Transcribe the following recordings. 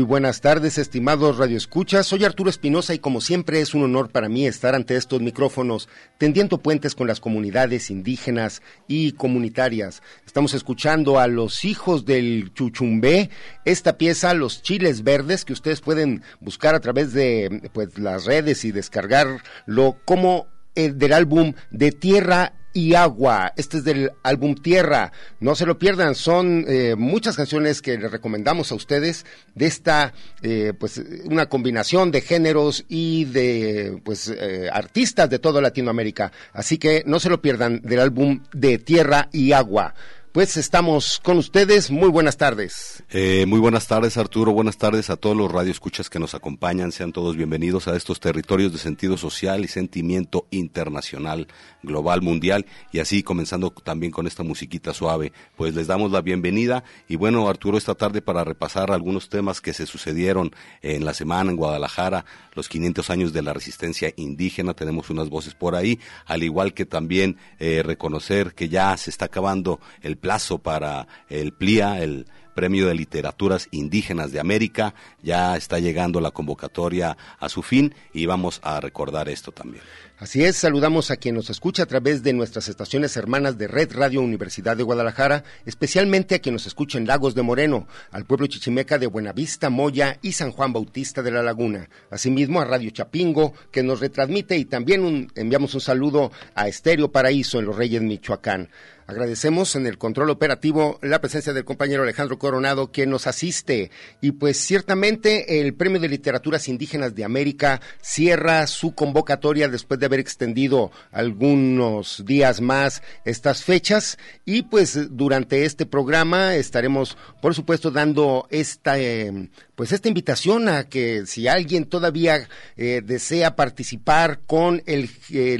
Buenas tardes, estimados radioescuchas. Soy Arturo Espinosa y como siempre es un honor para mí estar ante estos micrófonos tendiendo puentes con las comunidades indígenas y comunitarias. Estamos escuchando a los hijos del Chuchumbé, esta pieza, Los Chiles Verdes, que ustedes pueden buscar a través de pues, las redes y descargarlo como el del álbum de Tierra y Agua. Este es del álbum Tierra. No se lo pierdan. Son eh, muchas canciones que les recomendamos a ustedes de esta, eh, pues, una combinación de géneros y de, pues, eh, artistas de toda Latinoamérica. Así que no se lo pierdan del álbum de Tierra y Agua. Pues estamos con ustedes. Muy buenas tardes. Eh, muy buenas tardes, Arturo. Buenas tardes a todos los radioescuchas que nos acompañan. Sean todos bienvenidos a estos territorios de sentido social y sentimiento internacional, global, mundial. Y así comenzando también con esta musiquita suave. Pues les damos la bienvenida. Y bueno, Arturo, esta tarde para repasar algunos temas que se sucedieron en la semana en Guadalajara, los 500 años de la resistencia indígena. Tenemos unas voces por ahí, al igual que también eh, reconocer que ya se está acabando el plazo para el PLIA, el Premio de Literaturas Indígenas de América. Ya está llegando la convocatoria a su fin y vamos a recordar esto también. Así es, saludamos a quien nos escucha a través de nuestras estaciones hermanas de Red Radio Universidad de Guadalajara, especialmente a quien nos escucha en Lagos de Moreno, al pueblo chichimeca de Buenavista, Moya y San Juan Bautista de la Laguna. Asimismo a Radio Chapingo, que nos retransmite y también enviamos un saludo a Estéreo Paraíso en Los Reyes, Michoacán. Agradecemos en el control operativo la presencia del compañero Alejandro Coronado, quien nos asiste. Y pues ciertamente el Premio de Literaturas Indígenas de América cierra su convocatoria después de haber extendido algunos días más estas fechas. Y pues durante este programa estaremos, por supuesto, dando esta eh, pues esta invitación a que si alguien todavía eh, desea participar con el,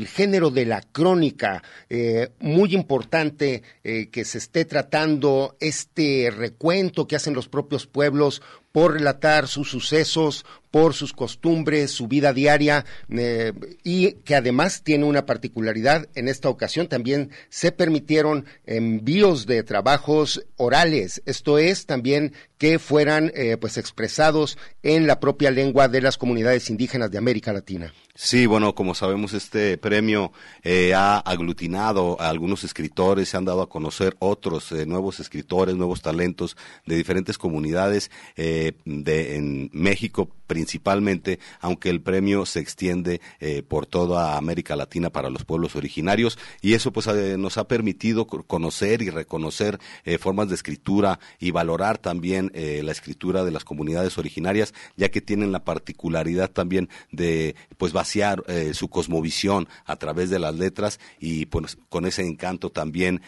género de la crónica, eh, muy importante que se esté tratando este recuento que hacen los propios pueblos por relatar sus sucesos, por sus costumbres, su vida diaria eh, y que además tiene una particularidad. En esta ocasión también se permitieron envíos de trabajos orales, esto es también que fueran eh, pues expresados en la propia lengua de las comunidades indígenas de América Latina. Sí, bueno, como sabemos, este premio eh, ha aglutinado a algunos escritores, se han dado a conocer otros nuevos escritores, nuevos talentos de diferentes comunidades de, en México, principalmente, aunque el premio se extiende eh, por toda América Latina para los pueblos originarios y eso pues eh, nos ha permitido conocer y reconocer eh, formas de escritura y valorar también la escritura de las comunidades originarias, ya que tienen la particularidad también de pues vaciar su cosmovisión a través de las letras y pues con ese encanto también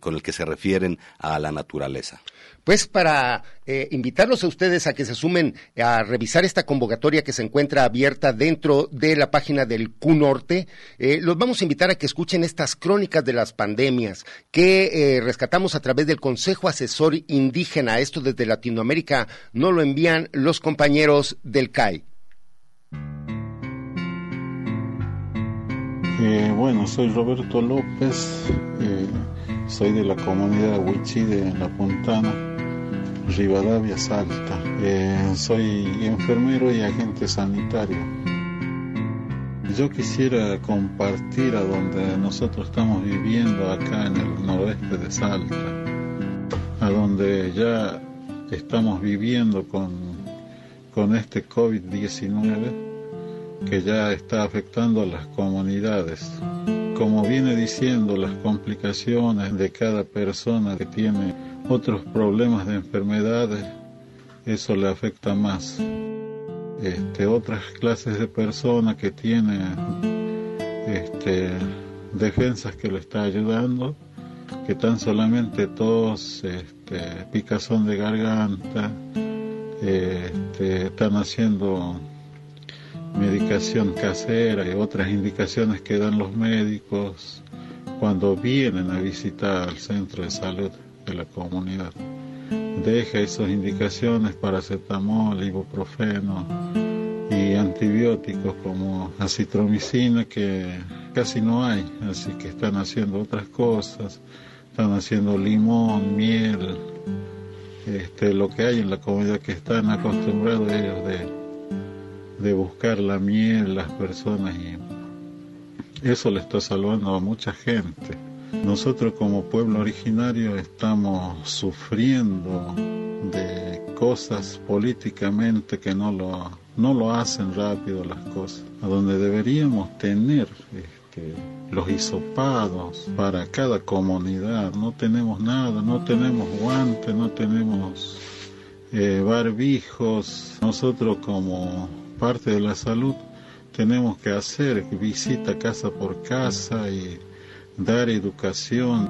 con el que se refieren a la naturaleza. Pues para eh, invitarlos a ustedes a que se sumen a revisar esta convocatoria que se encuentra abierta dentro de la página del Q Norte, eh, los vamos a invitar a que escuchen estas crónicas de las pandemias que eh, rescatamos a través del Consejo Asesor Indígena. Esto desde Latinoamérica no lo envían los compañeros del CAI. bueno, soy Roberto López, soy de la comunidad Huichi de La Puntana Rivadavia Salta. Eh, soy enfermero y agente sanitario. Yo quisiera compartir a donde nosotros estamos viviendo acá en el noroeste de Salta, a donde ya estamos viviendo con, con este COVID-19 que ya está afectando a las comunidades. Como viene diciendo, las complicaciones de cada persona que tiene otros problemas de enfermedades, eso le afecta más. Este, otras clases de personas que tienen este, defensas que le está ayudando, que tan solamente tos, este, picazón de garganta, este, están haciendo medicación casera y otras indicaciones que dan los médicos cuando vienen a visitar al centro de salud de la comunidad. Deja esas indicaciones para paracetamol, ibuprofeno y antibióticos como acitromicina que casi no hay, así que están haciendo otras cosas, están haciendo limón, miel, este, lo que hay en la comunidad que están acostumbrados ellos de, de buscar la miel las personas y eso le está salvando a mucha gente. Nosotros como pueblo originario estamos sufriendo de cosas políticamente que no lo, no lo hacen rápido las cosas, a donde deberíamos tener este, los hisopados para cada comunidad. No tenemos nada, no tenemos guantes, no tenemos eh, barbijos. Nosotros como parte de la salud tenemos que hacer visita casa por casa y dar educación.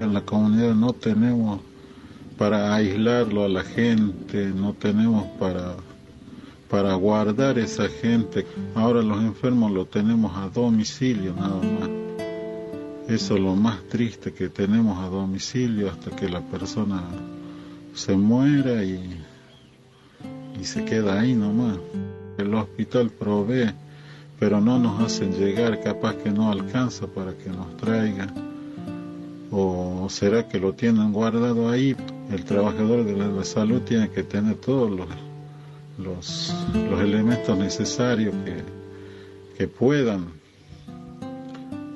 En la comunidad no tenemos para aislarlo a la gente, no tenemos para, para guardar esa gente. Ahora los enfermos lo tenemos a domicilio nada más. Eso es lo más triste que tenemos a domicilio hasta que la persona se muera y, y se queda ahí nomás. El hospital provee pero no nos hacen llegar, capaz que no alcanza para que nos traiga. ¿O será que lo tienen guardado ahí? El trabajador de la, salud tiene que tener todos los, los, los elementos necesarios que, que puedan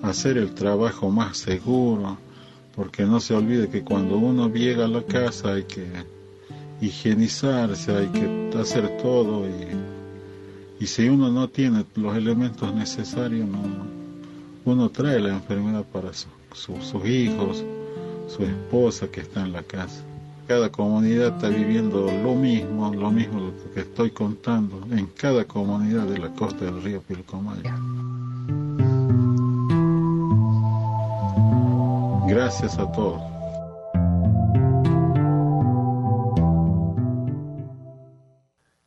hacer el trabajo más seguro, porque no se olvide que cuando uno llega a la casa hay que higienizarse, hay que hacer todo y, y si uno no tiene los elementos necesarios, no, uno trae la enfermedad para sus hijos, su esposa que está en la casa. Cada comunidad está viviendo lo mismo, lo mismo que estoy contando en cada comunidad de la costa del río Pilcomayo. Gracias a todos.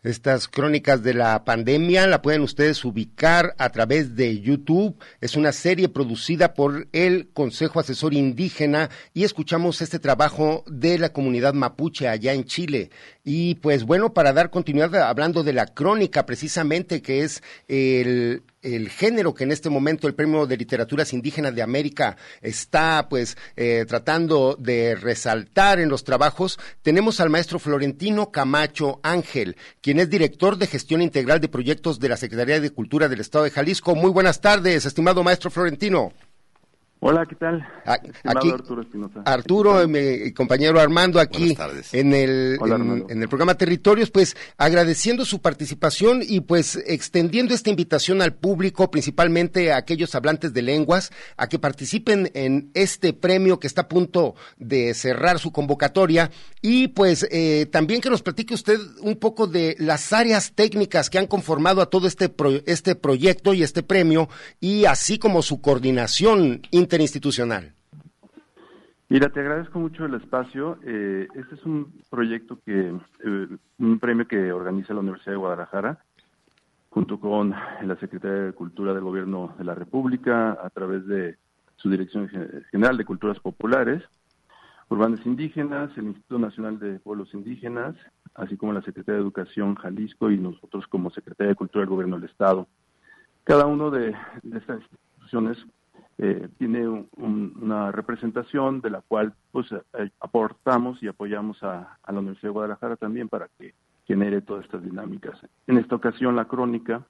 Estas crónicas de la pandemia la pueden ustedes ubicar a través de YouTube. Es una serie producida por el Consejo Asesor Indígena y escuchamos este trabajo de la comunidad mapuche allá en Chile. Y pues bueno, para dar continuidad hablando de la crónica precisamente, que es el, el género que en este momento el Premio de Literaturas Indígenas de América está pues eh, tratando de resaltar en los trabajos, tenemos al maestro Florentino Camacho Ángel, quien es director de gestión integral de proyectos de la Secretaría de Cultura del Estado de Jalisco. Muy buenas tardes, estimado maestro Florentino. Hola, ¿qué tal? Aquí, Arturo Espinosa. Arturo, mi compañero Armando, aquí en el, en, el programa Territorios, pues agradeciendo su participación y pues extendiendo esta invitación al público, principalmente a aquellos hablantes de lenguas, a que participen en este premio que está a punto de cerrar su convocatoria y pues eh, también que nos platique usted un poco de las áreas técnicas que han conformado a todo este, este proyecto y este premio y así como su coordinación interinstitucional. Mira, te agradezco mucho el espacio. Eh, este es un proyecto que, eh, un premio que organiza la Universidad de Guadalajara, junto con la Secretaría de Cultura del Gobierno de la República, a través de su Dirección General de Culturas Populares, Urbanas Indígenas, el Instituto Nacional de Pueblos Indígenas, así como la Secretaría de Educación Jalisco y nosotros como Secretaría de Cultura del Gobierno del Estado. Cada uno de estas instituciones eh, tiene una representación de la cual pues eh, aportamos y apoyamos a, la Universidad de Guadalajara también para que genere todas estas dinámicas. En esta ocasión la crónica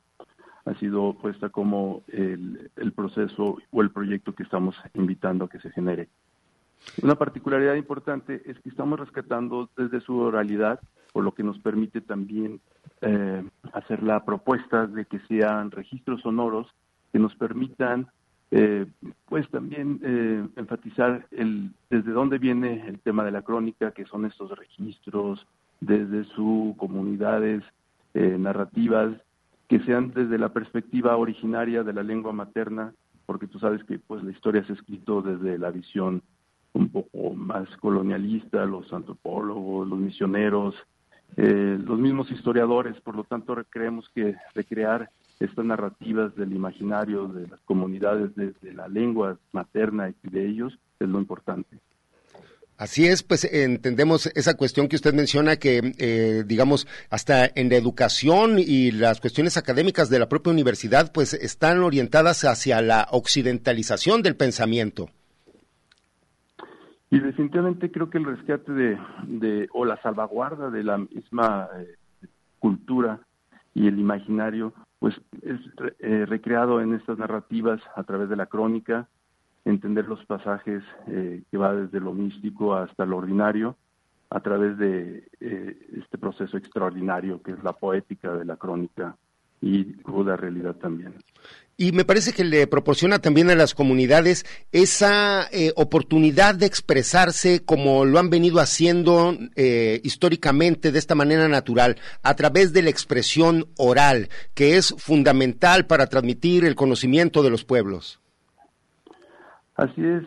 ha sido puesta como el, el proceso o el proyecto que estamos invitando a que se genere. Una particularidad importante es que estamos rescatando desde su oralidad, por lo que nos permite también eh, hacer la propuesta de que sean registros sonoros que nos permitan eh, pues también eh, enfatizar el, desde dónde viene el tema de la crónica, que son estos registros, desde sus comunidades eh, narrativas, que sean desde la perspectiva originaria de la lengua materna, porque tú sabes que pues la historia se ha escrito desde la visión un poco más colonialista, los antropólogos, los misioneros, los mismos historiadores, por lo tanto creemos que recrear estas narrativas del imaginario de las comunidades desde la lengua materna y de ellos es lo importante. Así es, pues entendemos esa cuestión que usted menciona que, eh, digamos, hasta en la educación y las cuestiones académicas de la propia universidad, pues están orientadas hacia la occidentalización del pensamiento. Y definitivamente creo que el rescate de, o la salvaguarda de la misma eh, cultura y el imaginario pues es eh, recreado en estas narrativas a través de la crónica, entender los pasajes eh, que va desde lo místico hasta lo ordinario, a través de eh, este proceso extraordinario que es la poética de la crónica y cruda realidad también. Y me parece que le proporciona también a las comunidades esa eh, oportunidad de expresarse como lo han venido haciendo eh, históricamente de esta manera natural, a través de la expresión oral, que es fundamental para transmitir el conocimiento de los pueblos. Así es,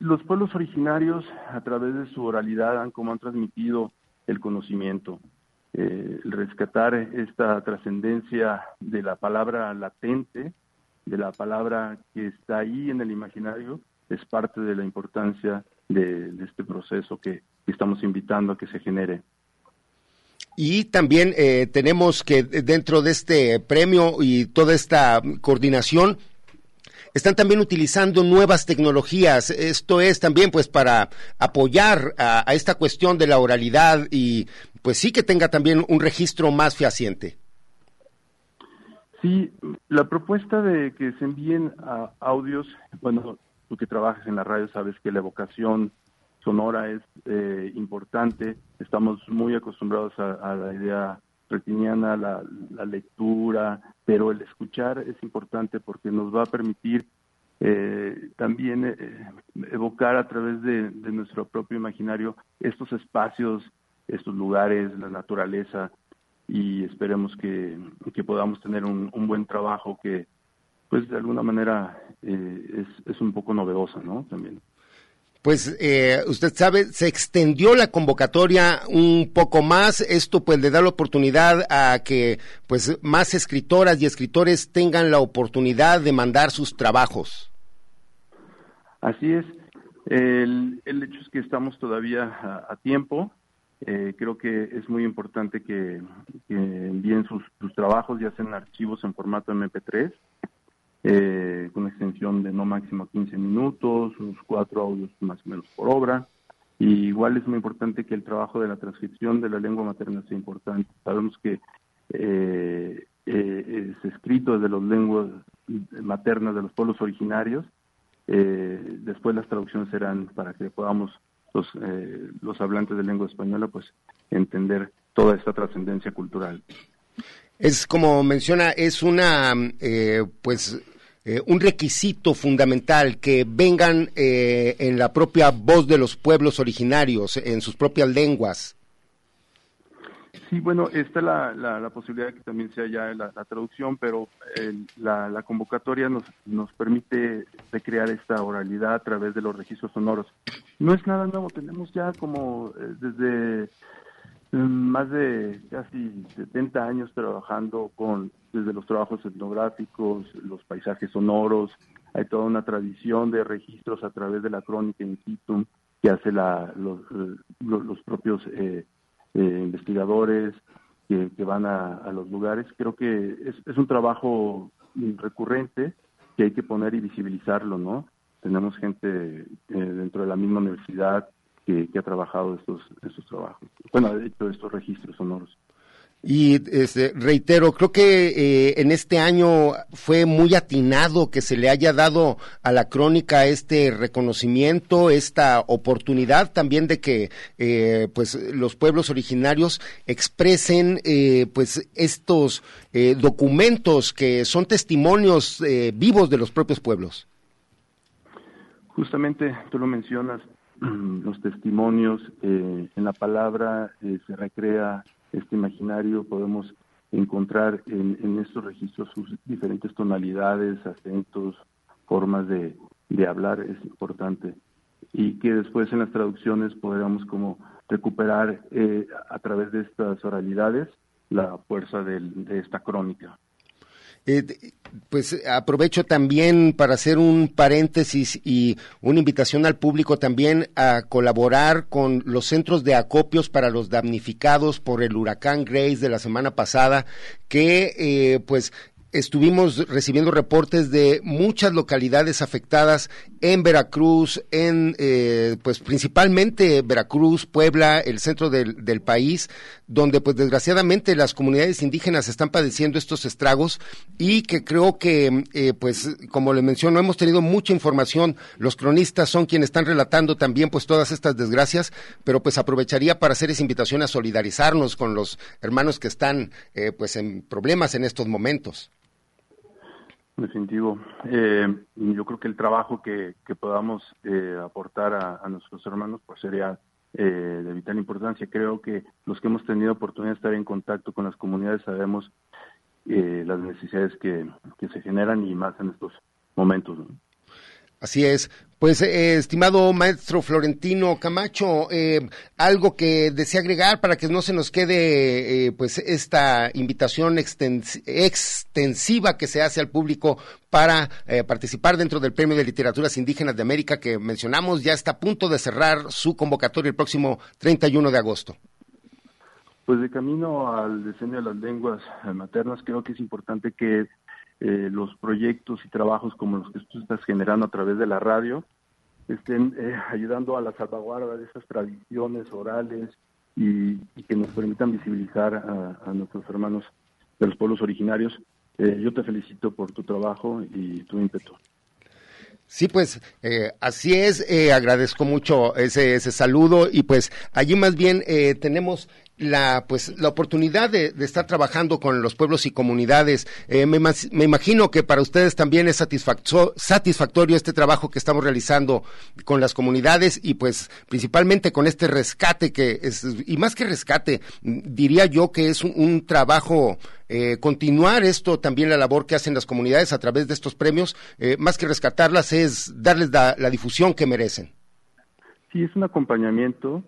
los pueblos originarios a través de su oralidad han como han transmitido el conocimiento. Eh, rescatar esta trascendencia de la palabra latente, de la palabra que está ahí en el imaginario, es parte de la importancia de, este proceso que, estamos invitando a que se genere. Y también eh, tenemos que dentro de este premio y toda esta coordinación, están también utilizando nuevas tecnologías. Esto es también pues para apoyar a, esta cuestión de la oralidad y pues sí que tenga también un registro más fehaciente. Sí, la propuesta de que se envíen audios, bueno, tú que trabajas en la radio sabes que la evocación sonora es eh, importante, estamos muy acostumbrados a, la idea retiniana, la, la, lectura, pero el escuchar es importante porque nos va a permitir eh, también eh, evocar a través de, nuestro propio imaginario estos espacios, estos lugares, la naturaleza, y esperemos que, podamos tener un, buen trabajo que, pues, de alguna manera eh, es, es un poco novedosa, ¿no? También pues eh, usted sabe, se extendió la convocatoria un poco más. Esto pues le da la oportunidad a que pues más escritoras y escritores tengan la oportunidad de mandar sus trabajos. Así es. El, hecho es que estamos todavía a, tiempo. Eh, creo que es muy importante que, envíen sus, sus trabajos, ya sean archivos en formato MP3 eh, con extensión de no máximo 15 minutos, unos cuatro audios más o menos por obra. Y igual es muy importante que el trabajo de la transcripción de la lengua materna sea importante. Sabemos que eh, eh, es escrito desde las lenguas maternas de los pueblos originarios. después las traducciones serán para que podamos los, los hablantes de lengua española pues entender toda esta trascendencia cultural. Es como menciona, es una, eh, pues, eh, un requisito fundamental que vengan eh, en la propia voz de los pueblos originarios, en sus propias lenguas. Sí, bueno, está la, la, posibilidad de que también sea ya la, traducción, pero la, convocatoria nos, nos permite recrear esta oralidad a través de los registros sonoros. No es nada nuevo, tenemos ya como desde más de casi 70 años trabajando con desde los trabajos etnográficos, los paisajes sonoros, hay toda una tradición de registros a través de la crónica in situ que hace la, los, los, propios eh, eh, investigadores que, van a, los lugares. Creo que es, es un trabajo recurrente que hay que poner y visibilizarlo, ¿no? Tenemos gente eh, dentro de la misma universidad que, ha trabajado estos, estos trabajos. Bueno, ha hecho estos registros sonoros. Y este, reitero, creo que eh, en este año fue muy atinado que se le haya dado a la crónica este reconocimiento, esta oportunidad también de que eh, pues los pueblos originarios expresen eh, pues estos documentos que son testimonios vivos de los propios pueblos. Justamente tú lo mencionas, los testimonios, eh, en la palabra eh, se recrea este imaginario, podemos encontrar en, estos registros sus diferentes tonalidades, acentos, formas de, hablar, es importante. Y que después en las traducciones podamos como recuperar eh, a través de estas oralidades la fuerza de esta crónica. Eh, pues aprovecho también para hacer un paréntesis y una invitación al público también a colaborar con los centros de acopios para los damnificados por el huracán Grace de la semana pasada, que eh, pues estuvimos recibiendo reportes de muchas localidades afectadas en Veracruz, en eh, pues principalmente Veracruz, Puebla, el centro del, país, donde pues desgraciadamente las comunidades indígenas están padeciendo estos estragos y que creo que eh, pues como le menciono hemos tenido mucha información, los cronistas son quienes están relatando también pues todas estas desgracias, pero pues aprovecharía para hacer esa invitación a solidarizarnos con los hermanos que están eh, pues en problemas en estos momentos. Definitivo. Eh, yo creo que el trabajo que, podamos eh, aportar a, nuestros hermanos pues sería eh, de vital importancia. Creo que los que hemos tenido oportunidad de estar en contacto con las comunidades sabemos las necesidades que, que, se generan y más en estos momentos. Así es. Pues, eh, estimado maestro Florentino Camacho, eh, algo que desea agregar para que no se nos quede, eh, pues, esta invitación extensiva que se hace al público para participar dentro del Premio de Literaturas Indígenas de América que mencionamos, ya está a punto de cerrar su convocatoria el próximo 31 de agosto. Pues de camino al diseño de las lenguas maternas, creo que es importante que eh, los proyectos y trabajos como los que tú estás generando a través de la radio estén eh, ayudando a la salvaguarda de esas tradiciones orales y, que nos permitan visibilizar a, nuestros hermanos de los pueblos originarios. Eh, yo te felicito por tu trabajo y tu ímpetu. Sí, pues eh, así es, eh, agradezco mucho ese, ese saludo y pues allí más bien eh, tenemos la pues la oportunidad de, estar trabajando con los pueblos y comunidades. Eh, me, imagino que para ustedes también es satisfactorio este trabajo que estamos realizando con las comunidades y pues principalmente con este rescate que es y más que rescate diría yo que es un, trabajo eh, continuar esto también la labor que hacen las comunidades a través de estos premios eh, más que rescatarlas es darles la, difusión que merecen. Sí, es un acompañamiento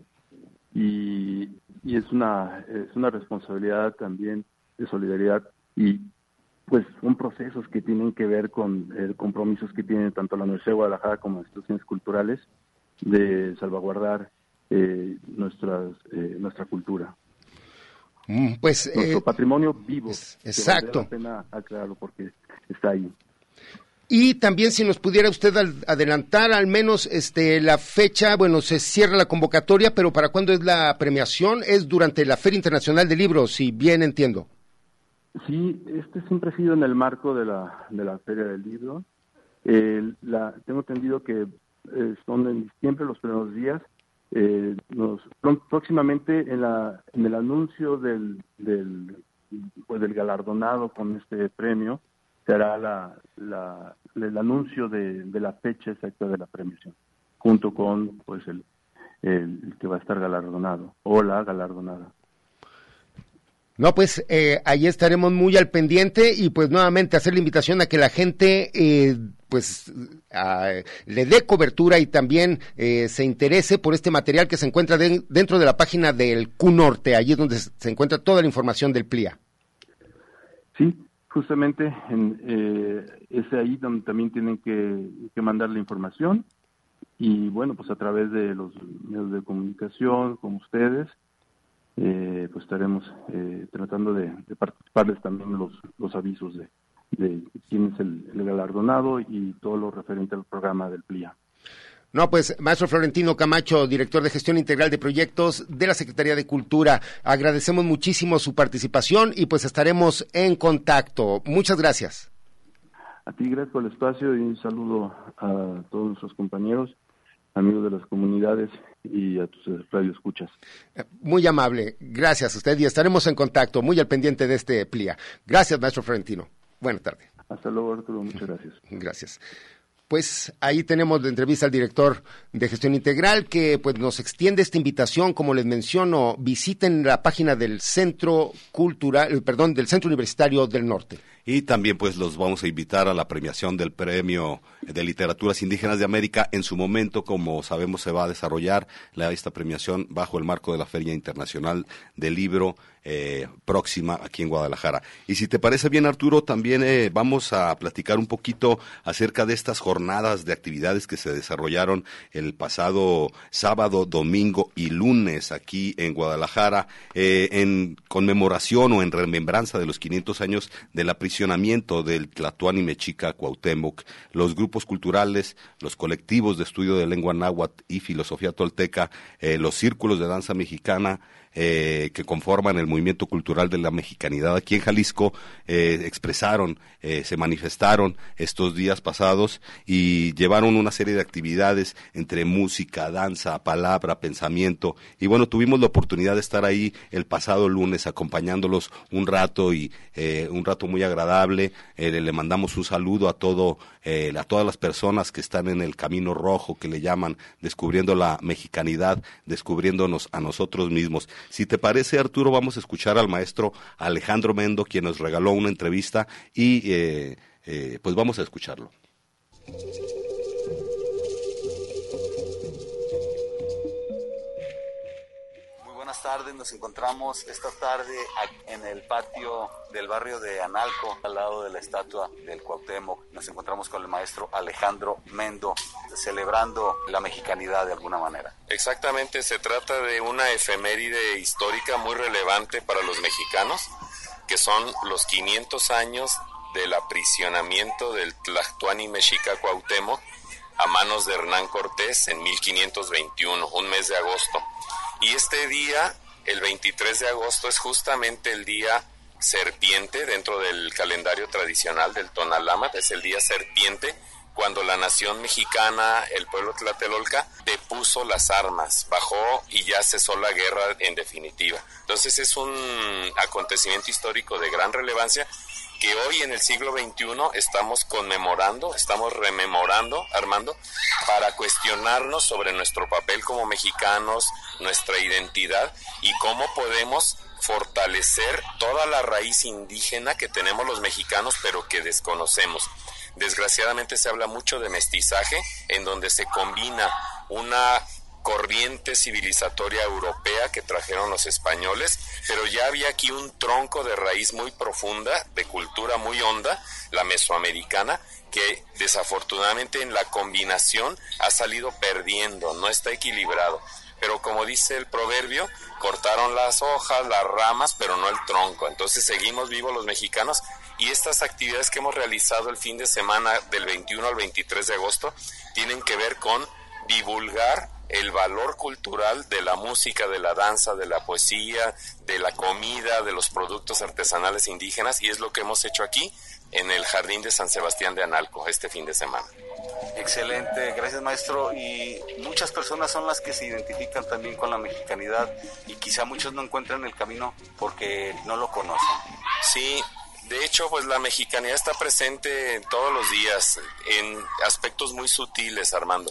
y y es una, es una responsabilidad también de solidaridad y pues son procesos que tienen que ver con eh, compromisos que tiene tanto la Universidad de Guadalajara como las instituciones culturales de salvaguardar eh, nuestras, eh, nuestra cultura. Mm, pues nuestro patrimonio vivo. exacto. Que vale la pena aclararlo porque está ahí. Y también si nos pudiera usted adelantar al menos este la fecha, bueno, se cierra la convocatoria, pero ¿para cuándo es la premiación? Es durante la Feria Internacional de Libros, si bien entiendo. Sí, este siempre ha sido en el marco de la, de la Feria del Libro. la, tengo entendido que eh, son en diciembre los primeros días. Eh, nos, próximamente en, la, en el anuncio del, del, pues, galardonado con este premio, será la, la, el anuncio de, la fecha exacta de la premiación, junto con pues el, el, que va a estar galardonado o la galardonada. No, pues eh, ahí estaremos muy al pendiente y pues nuevamente hacer la invitación a que la gente eh, pues le dé cobertura y también eh, se interese por este material que se encuentra dentro de la página del Q Norte, allí es donde se encuentra toda la información del PLIA. Sí, justamente en, eh, es ahí donde también tienen que, mandar la información y bueno, pues a través de los medios de comunicación como ustedes, pues estaremos eh, tratando de, participarles también los, los avisos de, de quién es el, el galardonado y todo lo referente al programa del PLIA. No, pues, maestro Florentino Camacho, director de gestión integral de proyectos de la Secretaría de Cultura, agradecemos muchísimo su participación y pues estaremos en contacto. Muchas gracias. A ti, gracias por el espacio y un saludo a todos nuestros compañeros, amigos de las comunidades y a tus radioescuchas. Muy amable, gracias a usted y estaremos en contacto, muy al pendiente de este PLIA. Gracias, maestro Florentino. Buenas tardes. Hasta luego, Arturo, muchas gracias. Gracias pues ahí tenemos la entrevista al director de gestión integral que pues nos extiende esta invitación, como les menciono, visiten la página del Centro Cultural, perdón, del Centro Universitario del Norte. Y también pues los vamos a invitar a la premiación del Premio de Literaturas Indígenas de América. En su momento, como sabemos, se va a desarrollar la, esta premiación bajo el marco de la Feria Internacional del Libro eh, próxima aquí en Guadalajara. Y si te parece bien, Arturo, también eh, vamos a platicar un poquito acerca de estas jornadas de actividades que se desarrollaron el pasado sábado, domingo y lunes aquí en Guadalajara eh, en conmemoración o en remembranza de los 500 años de la prisionamiento del Tlatuani Mexica Cuauhtémoc. Los grupos culturales, los colectivos de estudio de lengua náhuatl y filosofía tolteca, los círculos de danza mexicana, eh, que conforman el movimiento cultural de la mexicanidad aquí en Jalisco eh, expresaron, eh, se manifestaron estos días pasados y llevaron una serie de actividades entre música, danza, palabra, pensamiento. Y bueno, tuvimos la oportunidad de estar ahí el pasado lunes acompañándolos un rato y un rato muy agradable. le mandamos un saludo a todo, a todas las personas que están en el camino rojo, que le llaman, descubriendo la mexicanidad, descubriéndonos a nosotros mismos. Si te parece, Arturo, vamos a escuchar al maestro Alejandro Mendo, quien nos regaló una entrevista, y eh, eh, pues vamos a escucharlo. Tardes. Nos encontramos esta tarde en el patio del barrio de Analco, al lado de la estatua del Cuauhtémoc. Nos encontramos con el maestro Alejandro Mendo, celebrando la mexicanidad de alguna manera. Exactamente, se trata de una efeméride histórica muy relevante para los mexicanos, que son los 500 años del aprisionamiento del Tlactuani Mexica Cuauhtémoc a manos de Hernán Cortés en 1521, un mes de agosto. Y este día, el 23 de agosto, es justamente el día serpiente dentro del calendario tradicional del Tonalámatl, es el día serpiente cuando la nación mexicana, el pueblo tlatelolca, depuso las armas, bajó y ya cesó la guerra en definitiva. Entonces es un acontecimiento histórico de gran relevancia que hoy en el siglo XXI estamos conmemorando, estamos rememorando, Armando, para cuestionarnos sobre nuestro papel como mexicanos, nuestra identidad y cómo podemos fortalecer toda la raíz indígena que tenemos los mexicanos pero que desconocemos. Desgraciadamente se habla mucho de mestizaje, en donde se combina una corriente civilizatoria europea que trajeron los españoles, pero ya había aquí un tronco de raíz muy profunda, de cultura muy honda, la mesoamericana, que desafortunadamente en la combinación ha salido perdiendo, no está equilibrado. Pero como dice el proverbio, cortaron las hojas, las ramas, pero no el tronco. Entonces seguimos vivos los mexicanos y estas actividades que hemos realizado el fin de semana del 21 al 23 de agosto tienen que ver con divulgar el valor cultural de la música, de la danza, de la poesía, de la comida, de los productos artesanales indígenas y es lo que hemos hecho aquí en el Jardín de San Sebastián de Analco este fin de semana. Excelente, gracias maestro. Y muchas personas son las que se identifican también con la mexicanidad y quizá muchos no encuentran el camino porque no lo conocen. Sí, de hecho, pues la mexicanidad está presente todos los días, en aspectos muy sutiles, Armando.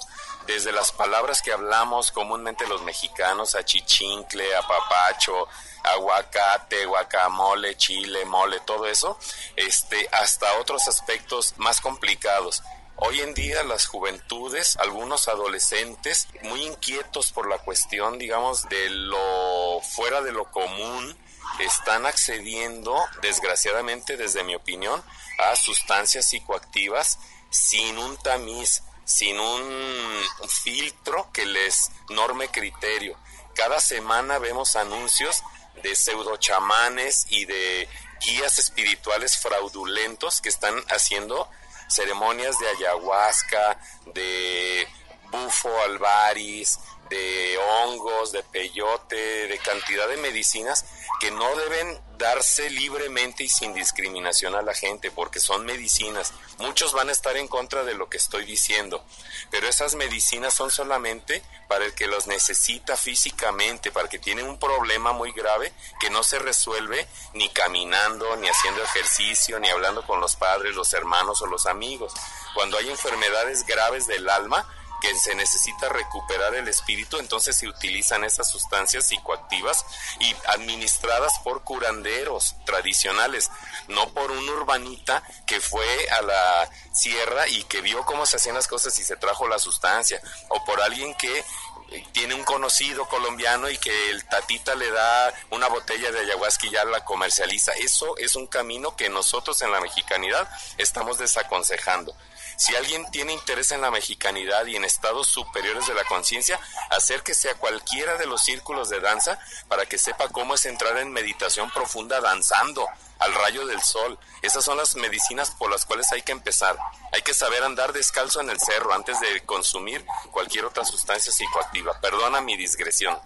Desde las palabras que hablamos comúnmente los mexicanos, achichincle, apapacho, aguacate, guacamole, chile, mole, todo eso, este, hasta otros aspectos más complicados. Hoy en día las juventudes, algunos adolescentes, muy inquietos por la cuestión, digamos, de lo fuera de lo común, están accediendo, desgraciadamente, desde mi opinión, a sustancias psicoactivas sin un tamiz, sin un filtro que les norme criterio. Cada semana vemos anuncios de pseudochamanes y de guías espirituales fraudulentos que están haciendo ceremonias de ayahuasca, de bufo alvaris, de hongos, de peyote, de cantidad de medicinas que no deben darse libremente y sin discriminación a la gente porque son medicinas. Muchos van a estar en contra de lo que estoy diciendo, pero esas medicinas son solamente para el que los necesita físicamente, para el que tiene un problema muy grave que no se resuelve ni caminando, ni haciendo ejercicio, ni hablando con los padres, los hermanos o los amigos. Cuando hay enfermedades graves del alma, que se necesita recuperar el espíritu, entonces se utilizan esas sustancias psicoactivas y administradas por curanderos tradicionales, no por un urbanita que fue a la sierra y que vio cómo se hacían las cosas y se trajo la sustancia, o por alguien que eh, tiene un conocido colombiano y que el tatita le da una botella de ayahuasca y ya la comercializa. Eso es un camino que nosotros en la mexicanidad estamos desaconsejando. Si alguien tiene interés en la mexicanidad y en estados superiores de la conciencia, acérquese a cualquiera de los círculos de danza para que sepa cómo es entrar en meditación profunda danzando al rayo del sol. Esas son las medicinas por las cuales hay que empezar. Hay que saber andar descalzo en el cerro antes de consumir cualquier otra sustancia psicoactiva. Perdona mi discreción.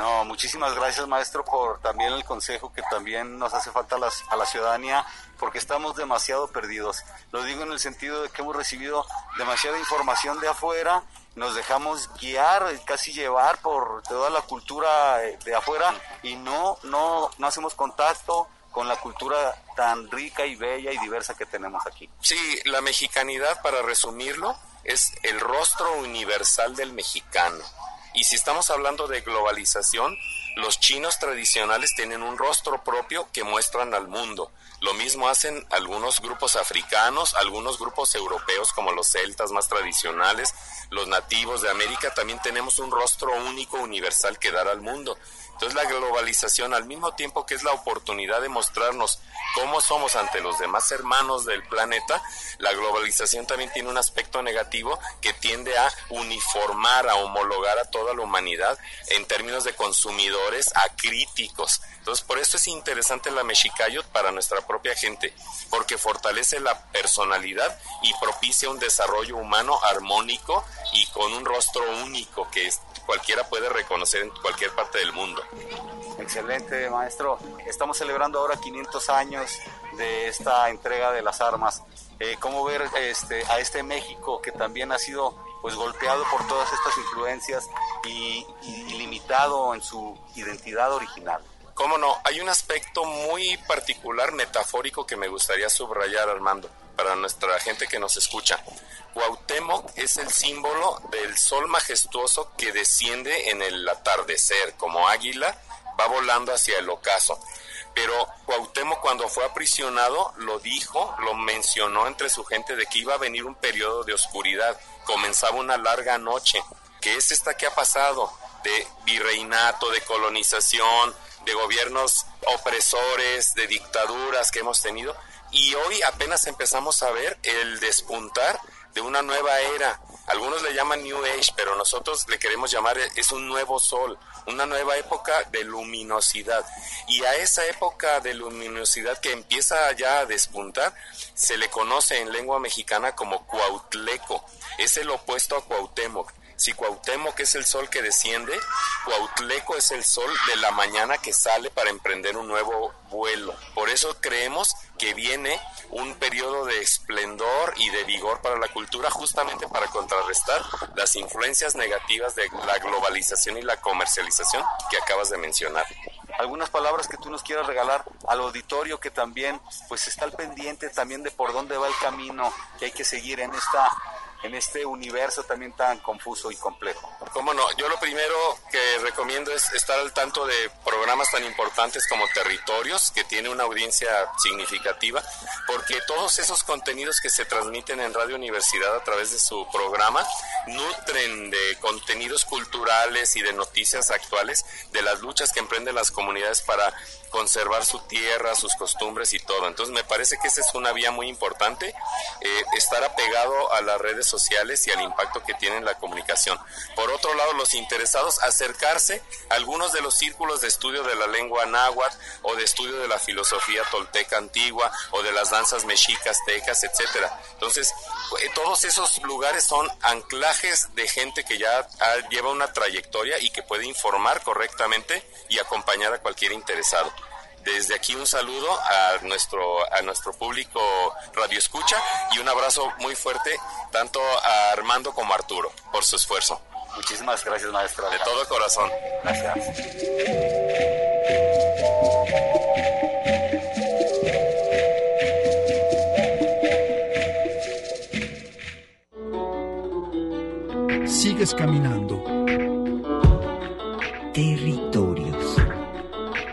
No, muchísimas gracias maestro por también el consejo que también nos hace falta a la ciudadanía porque estamos demasiado perdidos. Lo digo en el sentido de que hemos recibido demasiada información de afuera, nos dejamos guiar, casi llevar por toda la cultura de afuera y no, no, no hacemos contacto con la cultura tan rica y bella y diversa que tenemos aquí. Sí, la mexicanidad, para resumirlo, es el rostro universal del mexicano. Y si estamos hablando de globalización, los chinos tradicionales tienen un rostro propio que muestran al mundo. Lo mismo hacen algunos grupos africanos, algunos grupos europeos como los celtas más tradicionales, los nativos de América también tenemos un rostro único, universal que dar al mundo, Entonces la globalización, al mismo tiempo que es la oportunidad de mostrarnos cómo somos ante los demás hermanos del planeta, la globalización también tiene un aspecto negativo que tiende a uniformar, a homologar a toda la humanidad en términos de consumidores, a críticos. Entonces, por eso es interesante la Mexicayot para nuestra propia gente, porque fortalece la personalidad y propicia un desarrollo humano armónico y con un rostro único que cualquiera puede reconocer en cualquier parte del mundo. Excelente, maestro. Estamos celebrando ahora 500 años de esta entrega de las armas. Eh, ¿Cómo ver este, a este México que también ha sido pues golpeado por todas estas influencias y limitado en su identidad original? Cómo no, hay un aspecto muy particular, metafórico, que me gustaría subrayar, Armando, para nuestra gente que nos escucha. Cuauhtémoc es el símbolo del sol majestuoso que desciende en el atardecer, como águila, va volando hacia el ocaso. Pero Cuauhtémoc cuando fue aprisionado lo dijo, lo mencionó entre su gente de que iba a venir un periodo de oscuridad, comenzaba una larga noche, que es esta que ha pasado, de virreinato, de colonización, de gobiernos opresores, de dictaduras que hemos tenido, y hoy apenas empezamos a ver el despuntar de una nueva era. Algunos le llaman New Age, pero nosotros le queremos llamar es un nuevo sol, una nueva época de luminosidad. Y a esa época de luminosidad que empieza ya a despuntar, se le conoce en lengua mexicana como Cuautleco. Es el opuesto a Cuauhtémoc. Si Cuauhtémoc es el sol que desciende, Cuautleco es el sol de la mañana que sale para emprender un nuevo vuelo. Por eso creemos que viene un periodo de esplendor y de vigor para la cultura justamente para contrarrestar las influencias negativas de la globalización y la comercialización que acabas de mencionar. Algunas palabras que tú nos quieras regalar al auditorio que también pues está al pendiente también de por dónde va el camino que hay que seguir en esta en este universo también tan confuso y complejo. Cómo no, yo lo primero que recomiendo es estar al tanto de programas tan importantes como Territorios, que tiene una audiencia significativa, porque todos esos contenidos que se transmiten en Radio Universidad a través de su programa nutren de contenidos culturales y de noticias actuales de las luchas que emprenden las comunidades para conservar su tierra, sus costumbres y todo. Entonces me parece que esa es una vía muy importante, eh, estar apegado a las redes sociales y al impacto que tiene en la comunicación. Por otro lado, los interesados acercarse a algunos de los círculos de estudio de la lengua náhuatl o de estudio de la filosofía tolteca antigua o de las danzas mexicas, tecas, etcétera. Entonces, eh, todos esos lugares son anclajes de gente que ya lleva una trayectoria y que puede informar correctamente y acompañar a cualquier interesado. Desde aquí un saludo a nuestro, a nuestro público Radio Escucha y un abrazo muy fuerte tanto a Armando como a Arturo por su esfuerzo. Muchísimas gracias, maestra. De todo corazón. Gracias. Sigues caminando. Territorios.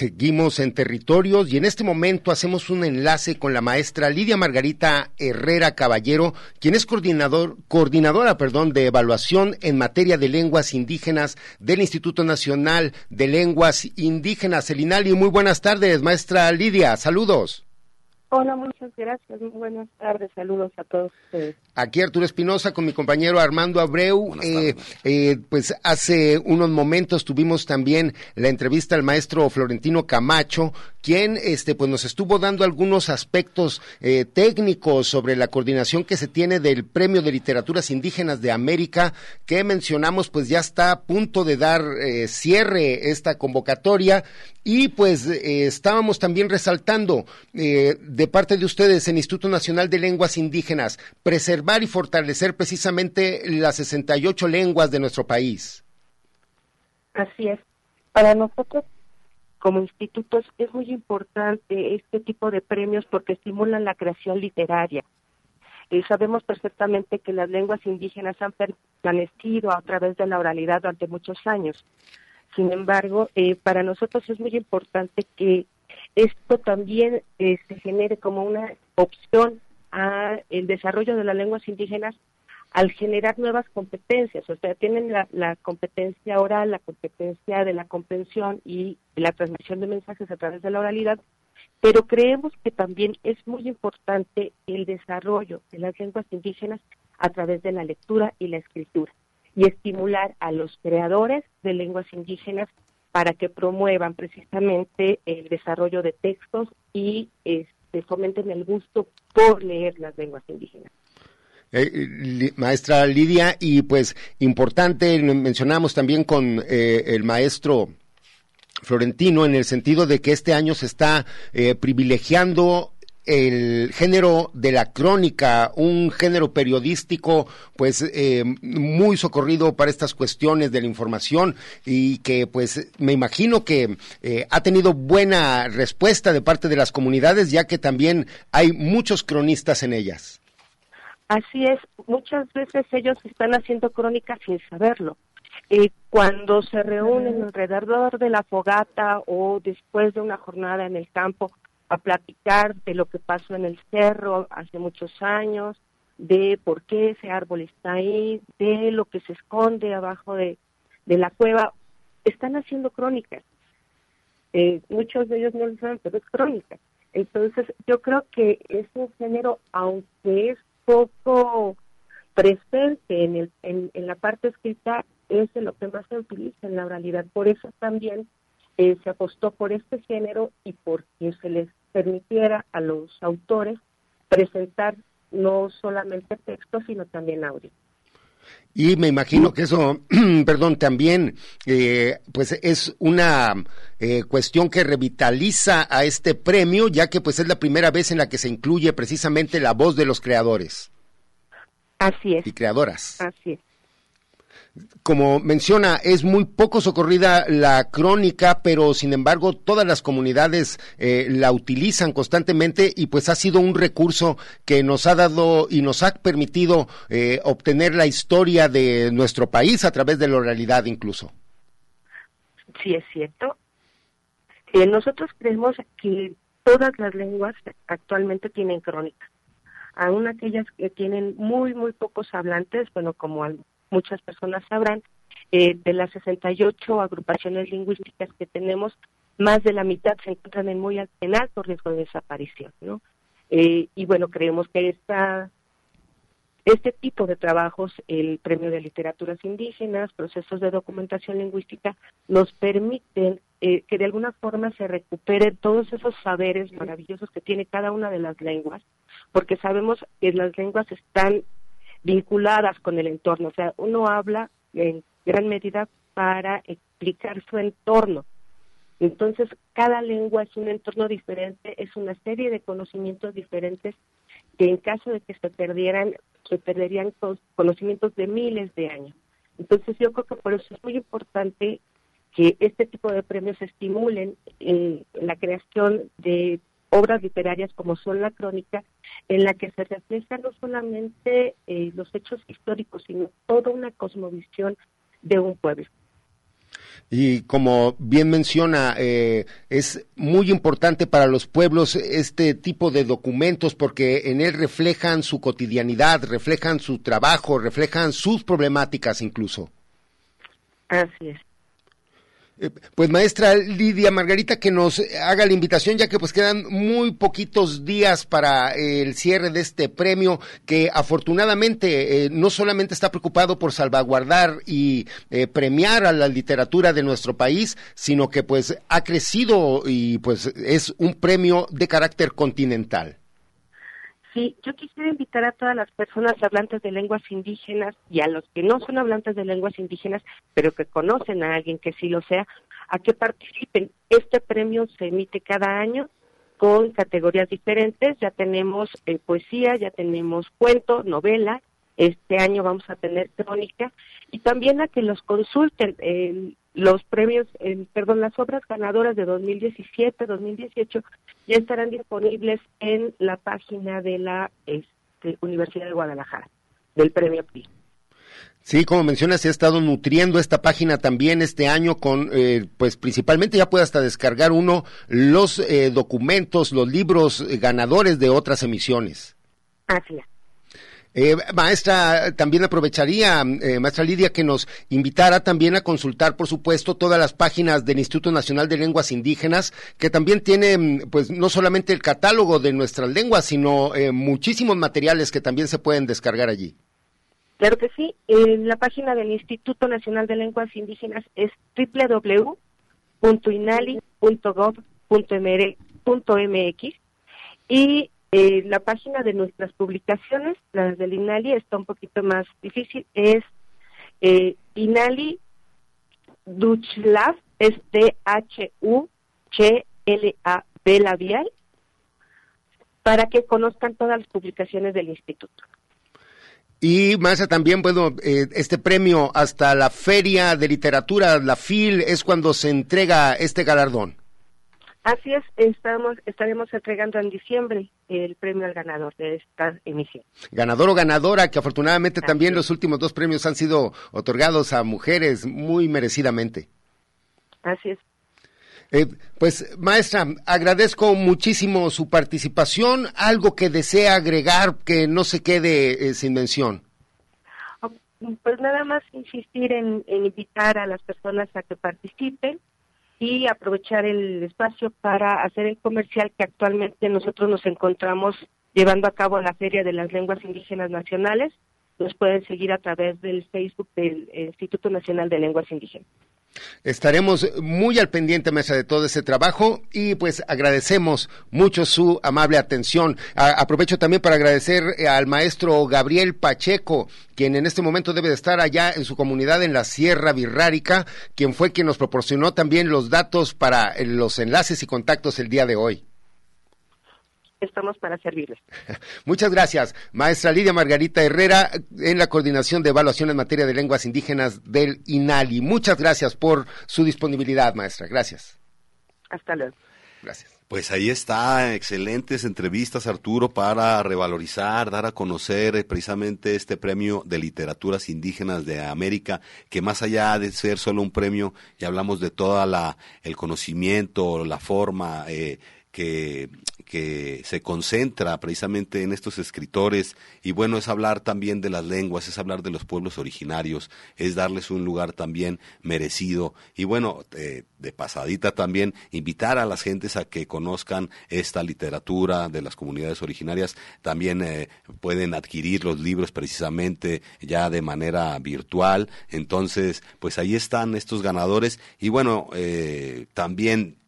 Seguimos en territorios y en este momento hacemos un enlace con la maestra Lidia Margarita Herrera Caballero, quien es coordinador, coordinadora perdón, de evaluación en materia de lenguas indígenas del Instituto Nacional de Lenguas Indígenas, el INALI. Muy buenas tardes, maestra Lidia. Saludos. Hola, muchas gracias. Muy buenas tardes. Saludos a todos ustedes. Aquí Arturo Espinosa con mi compañero Armando Abreu. Eh, eh, pues hace unos momentos tuvimos también la entrevista al maestro Florentino Camacho, quien este, pues nos estuvo dando algunos aspectos eh, técnicos sobre la coordinación que se tiene del Premio de Literaturas Indígenas de América, que mencionamos pues ya está a punto de dar cierre esta convocatoria y pues estábamos también resaltando de parte de ustedes en Instituto Nacional de Lenguas Indígenas, preservar y fortalecer precisamente las 68 lenguas de nuestro país. Así es. Para nosotros como institutos es muy importante este tipo de premios porque estimulan la creación literaria. Eh, sabemos perfectamente que las lenguas indígenas han permanecido a través de la oralidad durante muchos años. Sin embargo, eh, para nosotros es muy importante que esto también se genere como una opción al desarrollo de las lenguas indígenas al generar nuevas competencias, o sea, tienen la, la, competencia oral, la competencia de la comprensión y la transmisión de mensajes a través de la oralidad, pero creemos que también es muy importante el desarrollo de las lenguas indígenas a través de la lectura y la escritura y estimular a los creadores de lenguas indígenas para que promuevan precisamente el desarrollo de textos y este, fomenten el gusto por leer las lenguas indígenas. Eh, maestra Lidia, y pues importante, mencionamos también con eh, el maestro Florentino en el sentido de que este año se está eh, privilegiando el género de la crónica, un género periodístico pues eh, muy socorrido para estas cuestiones de la información y que pues me imagino que eh, ha tenido buena respuesta de parte de las comunidades ya que también hay muchos cronistas en ellas. Así es, muchas veces ellos están haciendo crónicas sin saberlo. Eh, cuando se reúnen alrededor de la fogata o después de una jornada en el campo a platicar de lo que pasó en el cerro hace muchos años, de por qué ese árbol está ahí, de lo que se esconde abajo de, la cueva, están haciendo crónicas. Eh, muchos de ellos no lo saben, pero es crónica. Entonces, yo creo que es un género, aunque es poco presente en, el, en, en la parte escrita, es de lo que más se utiliza en la oralidad. Por eso también eh, se apostó por este género y porque se les permitiera a los autores presentar no solamente texto, sino también audio. Y me imagino que eso, perdón, también eh, pues es una eh, cuestión que revitaliza a este premio, ya que pues es la primera vez en la que se incluye precisamente la voz de los creadores. Así es. Y creadoras. Así es como menciona, es muy poco socorrida la crónica, pero sin embargo todas las comunidades eh, la utilizan constantemente y pues ha sido un recurso que nos ha dado y nos ha permitido eh, obtener la historia de nuestro país a través de la oralidad incluso. Sí, es cierto. Eh, nosotros creemos que todas las lenguas actualmente tienen crónica. Aún aquellas que tienen muy, muy pocos hablantes, bueno, como muchas personas sabrán, eh, de las 68 agrupaciones lingüísticas que tenemos, más de la mitad se encuentran en muy en alto riesgo de desaparición, ¿no? Eh, y bueno, creemos que esta, este tipo de trabajos, el Premio de Literaturas Indígenas, procesos de documentación lingüística, nos permiten eh, que de alguna forma se recuperen todos esos saberes maravillosos que tiene cada una de las lenguas, porque sabemos que las lenguas están vinculadas con el entorno. O sea, uno habla en gran medida para explicar su entorno. Entonces, cada lengua es un entorno diferente, es una serie de conocimientos diferentes que en caso de que se perdieran, se perderían conocimientos de miles de años. Entonces, yo creo que por eso es muy importante que este tipo de premios estimulen en la creación de obras literarias como son la crónica, en la que se reflejan no solamente eh, los hechos históricos, sino toda una cosmovisión de un pueblo. Y como bien menciona, eh, es muy importante para los pueblos este tipo de documentos porque en él reflejan su cotidianidad, reflejan su trabajo, reflejan sus problemáticas incluso. Así es. Eh, pues maestra Lidia Margarita, que nos haga la invitación, ya que pues quedan muy poquitos días para el cierre de este premio, que afortunadamente eh, no solamente está preocupado por salvaguardar y eh, premiar a la literatura de nuestro país, sino que pues ha crecido y pues es un premio de carácter continental. Sí, yo quisiera invitar a todas las personas hablantes de lenguas indígenas y a los que no son hablantes de lenguas indígenas, pero que conocen a alguien que sí lo sea, a que participen. Este premio se emite cada año con categorías diferentes. Ya tenemos eh, poesía, ya tenemos cuento, novela. Este año vamos a tener crónica y también a que los consulten. Eh, los premios, perdón, las obras ganadoras de 2017, 2018 ya estarán disponibles en la página de la este, Universidad de Guadalajara, del premio PRI. Sí, como mencionas, se ha estado nutriendo esta página también este año con, eh, pues principalmente ya puede hasta descargar uno los eh, documentos, los libros eh, ganadores de otras emisiones. Así es. Eh, maestra, también aprovecharía, eh, maestra Lidia, que nos invitara también a consultar, por supuesto, todas las páginas del Instituto Nacional de Lenguas Indígenas, que también tiene, pues, no solamente el catálogo de nuestras lenguas, sino eh, muchísimos materiales que también se pueden descargar allí. Claro que sí. La página del Instituto Nacional de Lenguas Indígenas es www.inali.gov.mx y eh, la página de nuestras publicaciones, las del INALI, está un poquito más difícil, es eh, INALI Duchlav, es D-H-U-C-L-A-B labial, para que conozcan todas las publicaciones del instituto. Y más también, bueno, eh, este premio hasta la Feria de Literatura, la FIL, es cuando se entrega este galardón. Así es, estamos, estaremos entregando en diciembre el premio al ganador de esta emisión. Ganador o ganadora, que afortunadamente también los últimos dos premios han sido otorgados a mujeres muy merecidamente. Así es. Eh, pues, maestra, agradezco muchísimo su participación. ¿Algo que desea agregar que no se quede eh, sin mención? Pues nada más insistir en invitar a las personas a que participen y aprovechar el espacio para hacer el comercial que actualmente nosotros nos encontramos llevando a cabo la Feria de las Lenguas Indígenas Nacionales. Nos pueden seguir a través del Facebook del Instituto Nacional de Lenguas Indígenas. Estaremos muy al pendiente, de todo ese trabajo y pues agradecemos mucho su amable atención. aprovecho también para agradecer eh, al maestro Gabriel Pacheco, quien en este momento debe de estar allá en su comunidad en la Sierra Virrárica, quien fue quien nos proporcionó también los datos para eh, los enlaces y contactos el día de hoy estamos para servirles. Muchas gracias, maestra Lidia Margarita Herrera, en la coordinación de evaluación en materia de lenguas indígenas del INALI. Muchas gracias por su disponibilidad, maestra. Gracias. Hasta luego. Gracias. Pues ahí está, excelentes entrevistas, Arturo, para revalorizar, dar a conocer eh, precisamente este premio de literaturas indígenas de América, que más allá de ser solo un premio, y hablamos de toda la el conocimiento, la forma, eh, que, que se concentra precisamente en estos escritores. Y bueno, es hablar también de las lenguas, es hablar de los pueblos originarios, es darles un lugar también merecido. Y bueno, eh, de pasadita también invitar a las gentes a que conozcan esta literatura de las comunidades originarias, también eh, pueden adquirir los libros precisamente ya de manera virtual, entonces pues ahí están estos ganadores. Y bueno, eh, también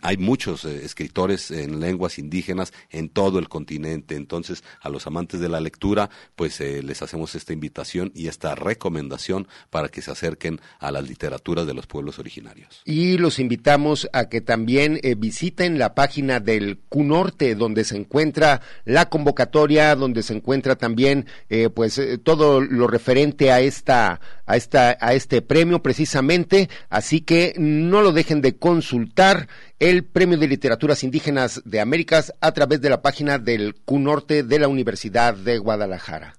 hay muchos eh, escritores en lenguas indígenas en todo el continente. Entonces, a los amantes de la lectura, pues eh, les hacemos esta invitación y esta recomendación para que se acerquen a las literaturas de los pueblos originarios. Y los invitamos a que también eh, visiten la página del CUNORTE, donde se encuentra la convocatoria, donde se encuentra también, pues, todo lo referente a esta, a esta, a este premio precisamente. Así que no lo dejen de consultar el Premio de Literaturas Indígenas de Américas a través de la página del CUNORTE de la Universidad de Guadalajara.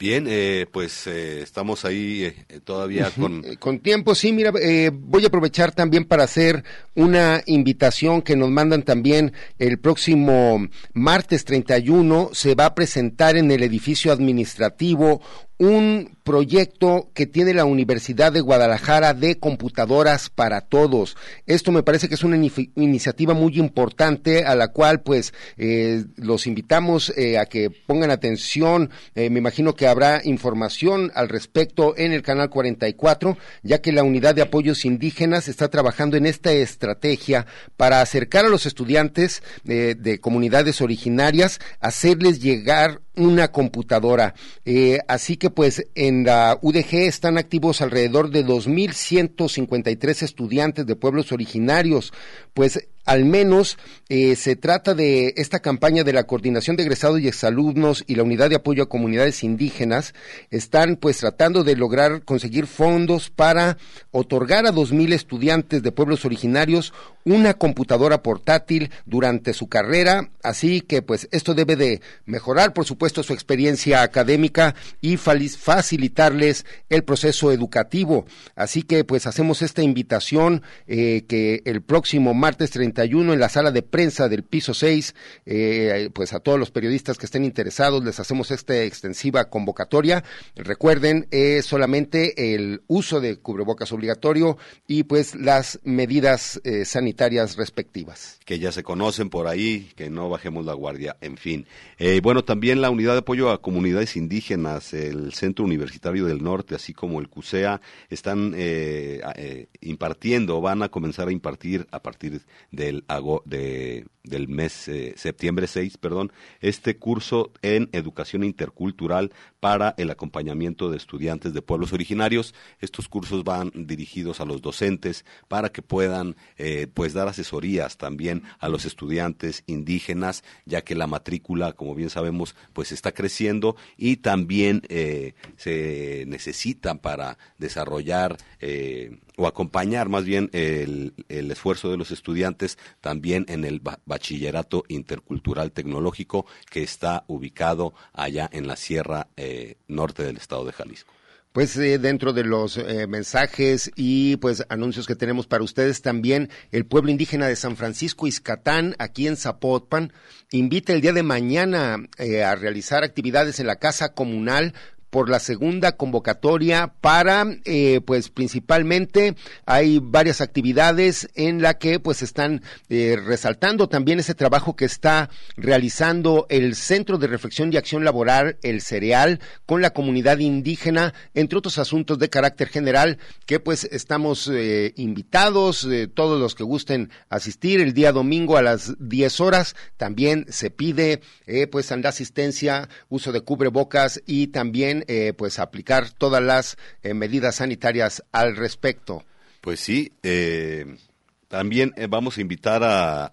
Bien, eh, pues eh, estamos ahí eh, todavía con... con tiempo, sí, mira, voy a aprovechar también para hacer una invitación que nos mandan también el próximo martes 31, se va a presentar en el edificio administrativo un proyecto que tiene la Universidad de Guadalajara de computadoras para todos. Esto me parece que es una iniciativa muy importante a la cual pues eh, los invitamos eh, a que pongan atención. Eh, me imagino que habrá información al respecto en el canal 44, ya que la unidad de apoyos indígenas está trabajando en esta estrategia para acercar a los estudiantes de comunidades originarias, hacerles llegar una computadora. así que pues en la UDG están activos alrededor de 2.153 estudiantes de pueblos originarios, pues al menos eh, se trata de esta campaña de la Coordinación de Egresados y Exalumnos y la Unidad de Apoyo a Comunidades Indígenas, están pues tratando de lograr conseguir fondos para otorgar a dos mil estudiantes de pueblos originarios una computadora portátil durante su carrera, así que pues esto debe de mejorar, por supuesto, su experiencia académica y facilitarles el proceso educativo. Así que pues hacemos esta invitación eh, que el próximo martes 31 en la sala de prensa del piso 6, eh, pues a todos los periodistas que estén interesados les hacemos esta extensiva convocatoria. Recuerden, es solamente el uso de cubrebocas obligatorio y pues las medidas eh, sanitarias respectivas. Que ya se conocen por ahí, que no bajemos la guardia, en fin. Eh, bueno, también la unidad de apoyo a comunidades indígenas, el Centro Universitario del Norte, así como el CUSEA, están impartiendo, van a comenzar a impartir a partir del, de, del mes eh, septiembre 6, perdón, este curso en educación intercultural para el acompañamiento de estudiantes de pueblos originarios. Estos cursos van dirigidos a los docentes para que puedan eh, pues dar asesorías también a los estudiantes indígenas, ya que la matrícula, como bien sabemos, pues está creciendo y también eh, se necesitan para desarrollar o acompañar más bien el, el, esfuerzo de los estudiantes también en el bachillerato intercultural tecnológico que está ubicado allá en la Sierra eh, Norte del estado de Jalisco. Pues eh, dentro de los eh, mensajes y pues anuncios que tenemos para ustedes también el pueblo indígena de San Francisco Izcatán aquí en Zapopan invita el día de mañana a realizar actividades en la casa comunal por la segunda convocatoria para, eh, pues principalmente hay varias actividades en la que pues están eh, resaltando también ese trabajo que está realizando el Centro de Reflexión y Acción Laboral, el Cereal, con la comunidad indígena, entre otros asuntos de carácter general que pues estamos eh, invitados, todos los que gusten asistir el día domingo a las 10 horas, también se pide pues la asistencia, uso de cubrebocas y también eh, pues aplicar todas las eh, medidas sanitarias al respecto. Pues sí, eh, también vamos a invitar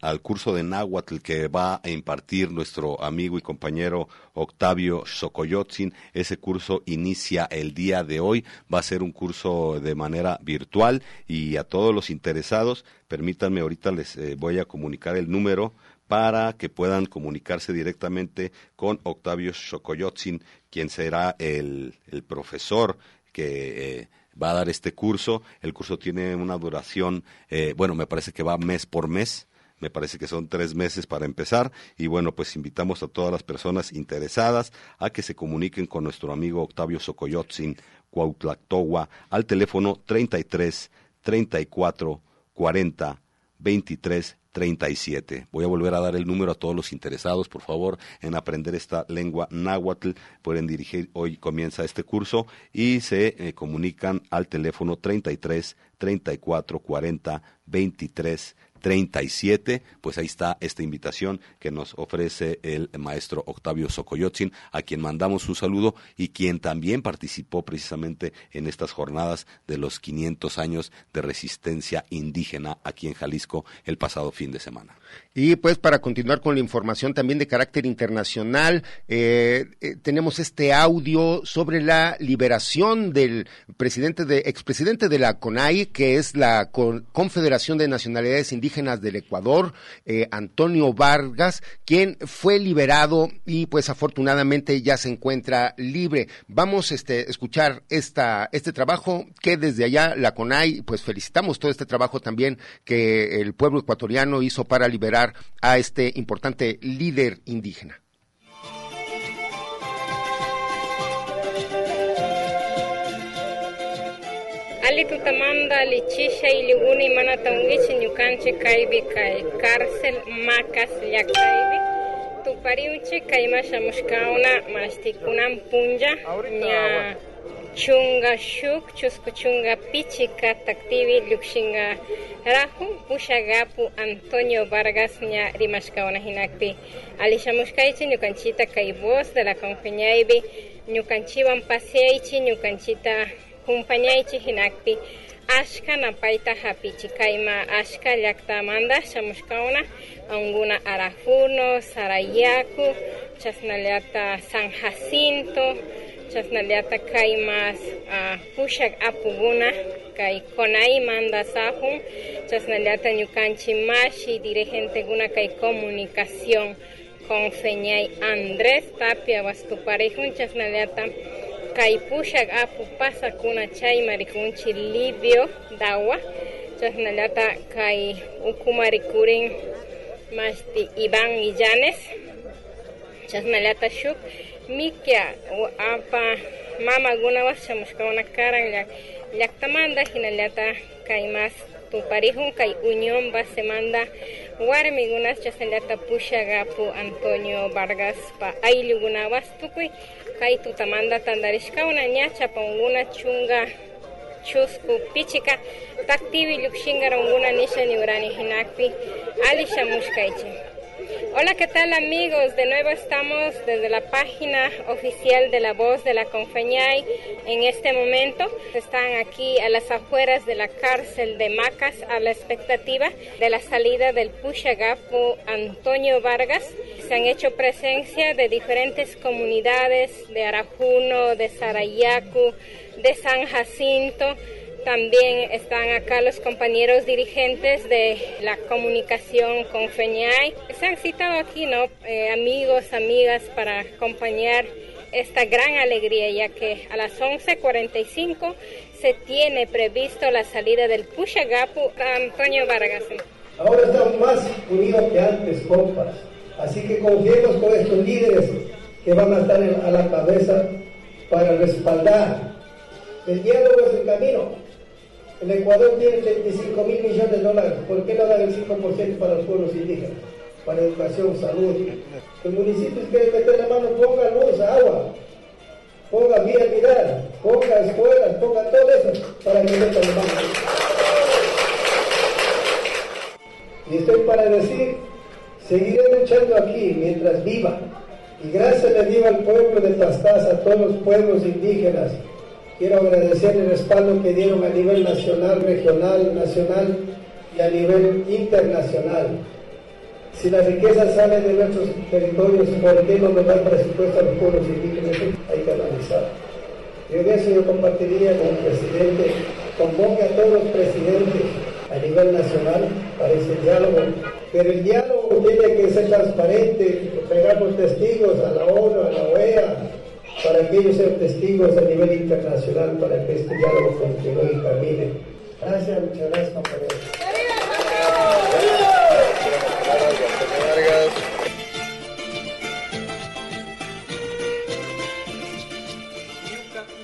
al curso de náhuatl que va a impartir nuestro amigo y compañero Octavio Socoyotzin. Ese curso inicia el día de hoy. Va a ser un curso de manera virtual y a todos los interesados, permítanme, ahorita les voy a comunicar el número para que puedan comunicarse directamente con Octavio Xocoyotzin, quien será el, profesor que eh, va a dar este curso. El curso tiene una duración, eh, bueno, me parece que va mes por mes. Me parece que son tres meses para empezar y bueno, pues invitamos a todas las personas interesadas a que se comuniquen con nuestro amigo Octavio Socoyotzin Cuautlactogua al teléfono 33 34 40 23 37. Voy a volver a dar el número a todos los interesados, por favor, en aprender esta lengua náhuatl. Pueden dirigir, hoy comienza este curso y se eh, comunican al teléfono 33 34 40 23 37, pues ahí está esta invitación que nos ofrece el maestro Octavio Socoyotzin, a quien mandamos un saludo y quien también participó precisamente en estas jornadas de los 500 años de resistencia indígena aquí en Jalisco el pasado fin de semana. Y pues para continuar con la información también de carácter internacional, eh, eh, tenemos este audio sobre la liberación del presidente de, expresidente de la CONAI, que es la Confederación de Nacionalidades Indígenas del Ecuador, eh, Antonio Vargas, quien fue liberado y pues afortunadamente ya se encuentra libre. Vamos este, a este, escuchar esta, este trabajo que desde allá la CONAI, pues felicitamos todo este trabajo también que el pueblo ecuatoriano hizo para liberar a este importante líder indígena. Ali tutamanda lichisha iliguni mana taungichi nyukanche kaibi kai cárcel macas llakaibi tupariunche kaimasha mushkauna mastikunan punja nya chunga shuk chusku chunga pichika taktivi llukshinga rahu pushagapu Antonio Vargas nya rimashkauna hinakpi alishamushkaichi ñukanchita kai voz de la compañía ñukanchiwan paseaichi ñukanchita kumpanyaychik hinakpi ashka napayta hapichi kayma ashka llaqtamanta shamushkawna anguna Arajuno, Sarayaku, chasnallata San Jacinto, chasnallata kaymas uh, pushak apuguna kay konay manda sahun. Chasnallata ñukanchi mashi dirigenteguna kay comunicación. Con señay Andrés Tapia wastuparejun chasnallata kay pushak apu pasakuna chayma rijunchi Livio Dawa. Chasnallata kay ukumarikurin mashti Iván Illanes. Chasnallata shuk mikia apa mama gunawas shamushkawna karan lla llaktamanta hinallata kay mas tuparihun kay uñonpa semanda. Warmikunascha sallata pushagapu antonio vargaspa ayllukunawas tukuy kay tutamanta tantarishkawna ña chapankuna chunga chusku pichika taktivi llukshinkarunkuna nisha niwrani hinakpi. Ali shamushkaychin Hola, ¿qué tal amigos? De nuevo estamos desde la página oficial de la voz de la Confeñay. En este momento están aquí a las afueras de la cárcel de Macas a la expectativa de la salida del Pushagapu Antonio Vargas. Se han hecho presencia de diferentes comunidades de Arajuno, de Sarayacu, de San Jacinto, también están acá los compañeros dirigentes de la comunicación con FEñay. Se han citado aquí, ¿no? Eh, amigos, amigas, para acompañar esta gran alegría, ya que a las 11.45 se tiene previsto la salida del Pushagapu Antonio Vargas. Ahora estamos más unidos que antes, compas. Así que confiemos con estos líderes que van a estar a la cabeza para respaldar. El diálogo es el camino. El Ecuador tiene 35 mil millones de dólares. ¿Por qué no dar el 5% para los pueblos indígenas? Para educación, salud. Que municipios quieren meter la mano, ponga luz, agua, ponga vialidad, ponga escuelas, ponga todo eso para que metan la mano. Y estoy para decir, seguiré luchando aquí mientras viva. Y gracias le digo al pueblo de Pastaza, a todos los pueblos indígenas, Quiero agradecer el respaldo que dieron a nivel nacional, regional, nacional y a nivel internacional. Si la riqueza sale de nuestros territorios, ¿por qué no nos dan presupuesto a los pueblos indígenas? Hay que analizar. Yo de eso yo compartiría con el presidente, convoque a todos los presidentes a nivel nacional para ese diálogo. Pero el diálogo tiene que ser transparente, pegamos testigos a la ONU, a la OEA, para que ellos sean testigos a nivel internacional para que este diálogo continúe y camine. Gracias, muchas gracias, compañeros.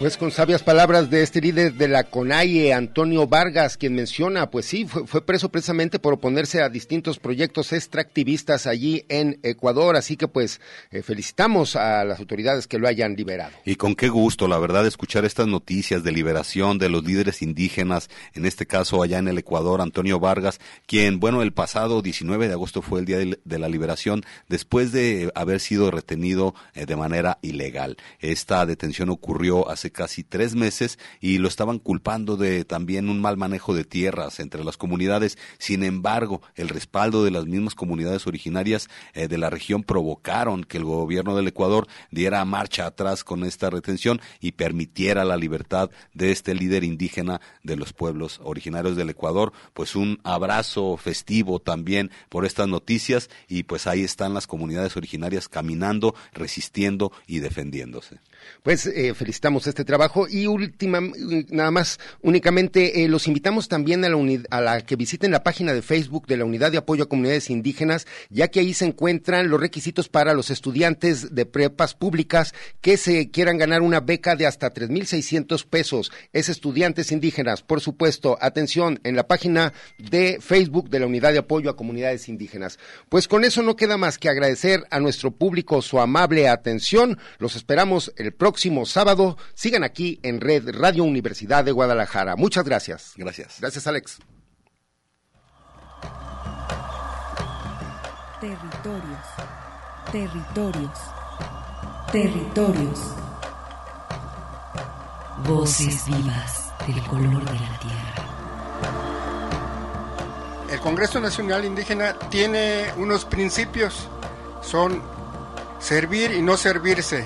Pues con sabias palabras de este líder de la CONAIE, Antonio Vargas, quien menciona, pues sí, fue, preso precisamente por oponerse a distintos proyectos extractivistas allí en Ecuador, así que pues eh, felicitamos a las autoridades que lo hayan liberado. Y con qué gusto, la verdad, escuchar estas noticias de liberación de los líderes indígenas, en este caso allá en el Ecuador, Antonio Vargas, quien, bueno, el pasado 19 de agosto fue el día de, la liberación, después de haber sido retenido eh, de manera ilegal. Esta detención ocurrió hace casi tres meses y lo estaban culpando de también un mal manejo de tierras entre las comunidades. Sin embargo, el respaldo de las mismas comunidades originarias eh, de la región provocaron que el gobierno del Ecuador diera marcha atrás con esta retención y permitiera la libertad de este líder indígena de los pueblos originarios del Ecuador. Pues un abrazo festivo también por estas noticias y pues ahí están las comunidades originarias caminando, resistiendo y defendiéndose. Pues eh, felicitamos este trabajo y última, nada más, únicamente eh, los invitamos también a la, a la que visiten la página de Facebook de la Unidad de Apoyo a Comunidades Indígenas, ya que ahí se encuentran los requisitos para los estudiantes de prepas públicas que se quieran ganar una beca de hasta 3.600 pesos. Es estudiantes indígenas, por supuesto. Atención, en la página de Facebook de la Unidad de Apoyo a Comunidades Indígenas. Pues con eso no queda más que agradecer a nuestro público su amable atención. Los esperamos el próximo sábado. Sigan aquí en Red Radio Universidad de Guadalajara. Muchas gracias. Gracias. Gracias, Alex. Territorios. Territorios. Territorios. Voces vivas del color de la tierra. Congreso Nacional Indígena tiene unos principios, son servir y no servirse,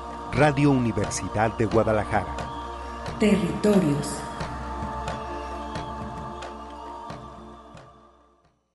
Radio Universidad de Guadalajara. Territorios